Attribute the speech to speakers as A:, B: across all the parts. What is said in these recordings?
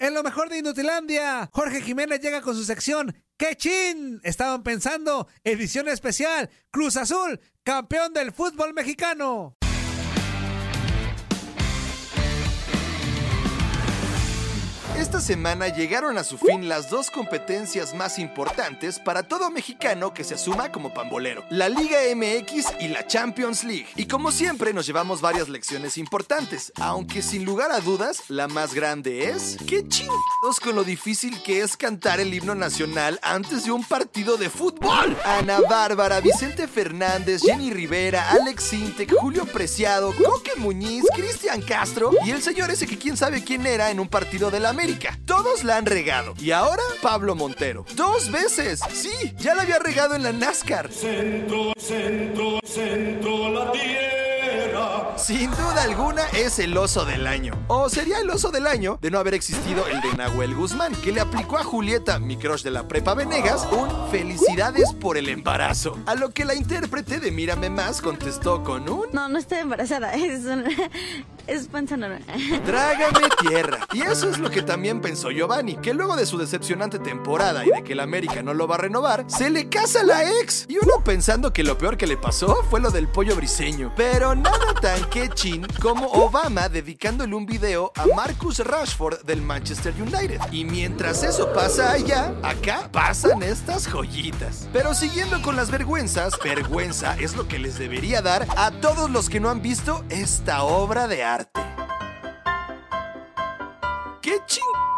A: En lo mejor de Inutilandia, Jorge Jiménez llega con su sección ¡Qué chin! Estaban pensando, edición especial, Cruz Azul, campeón del fútbol mexicano.
B: Esta semana llegaron a su fin las dos competencias más importantes para todo mexicano que se asuma como pambolero, la Liga MX y la Champions League. Y como siempre nos llevamos varias lecciones importantes, aunque sin lugar a dudas la más grande es qué chingados con lo difícil que es cantar el himno nacional antes de un partido de fútbol. Ana Bárbara, Vicente Fernández, Jenny Rivera, Alex Sintek, Julio Preciado, Coque Muñiz, Cristian Castro y el señor ese que quién sabe quién era en un partido de la América. Todos la han regado. Y ahora Pablo Montero. Dos veces. Sí, ya la había regado en la NASCAR.
C: Centro, centro, centro, la tierra.
B: Sin duda alguna es el oso del año. O sería el oso del año de no haber existido el de Nahuel Guzmán, que le aplicó a Julieta, mi crush de la prepa Venegas, un felicidades por el embarazo. A lo que la intérprete de Mírame Más contestó con un
D: No, no estoy embarazada. Es, un- es.
B: Trágame tierra. Y eso es lo que también pensó Giovanni, que luego de su decepcionante temporada y de que el América no lo va a renovar, se le casa la ex. Y uno pensando que lo peor que le pasó fue lo del pollo briseño. Pero nada tan quechín como Obama dedicándole un video a Marcus Rashford del Manchester United. Y mientras eso pasa allá, acá pasan estas joyitas. Pero siguiendo con las vergüenzas, vergüenza es lo que les debería dar a todos los que no han visto esta obra de arte. ¿Qué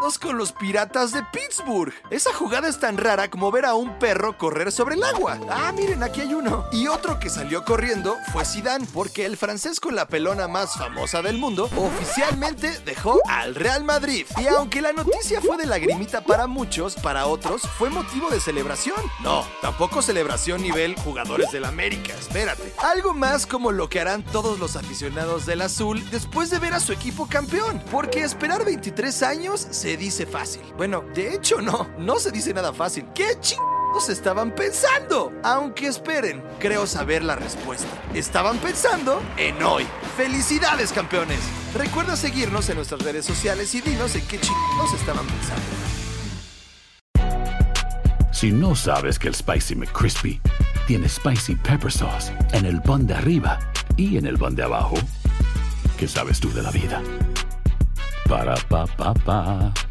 B: con los piratas de Pittsburgh? Esa jugada es tan rara como ver a un perro correr sobre el agua. Ah, miren, aquí hay uno. Y otro que salió corriendo fue Zidane, porque el francés con la pelona más famosa del mundo oficialmente dejó al Real Madrid. Y aunque la noticia fue de lagrimita para muchos, para otros fue motivo de celebración. No, tampoco celebración nivel jugadores del América, espérate. Algo más como lo que harán todos los aficionados del azul después de ver a su equipo campeón. Porque esperar 23 años se dice fácil. Bueno, de hecho no, no se dice nada fácil. ¿Qué chingados estaban pensando? Aunque esperen, creo saber la respuesta. Estaban pensando en hoy. ¡Felicidades, campeones! Recuerda seguirnos en nuestras redes sociales y dinos en qué chingados estaban pensando.
E: Si no sabes que el Spicy McCrispy tiene Spicy Pepper Sauce en el pan de arriba y en el pan de abajo, ¿qué sabes tú de la vida? Ba-da-ba-ba-ba.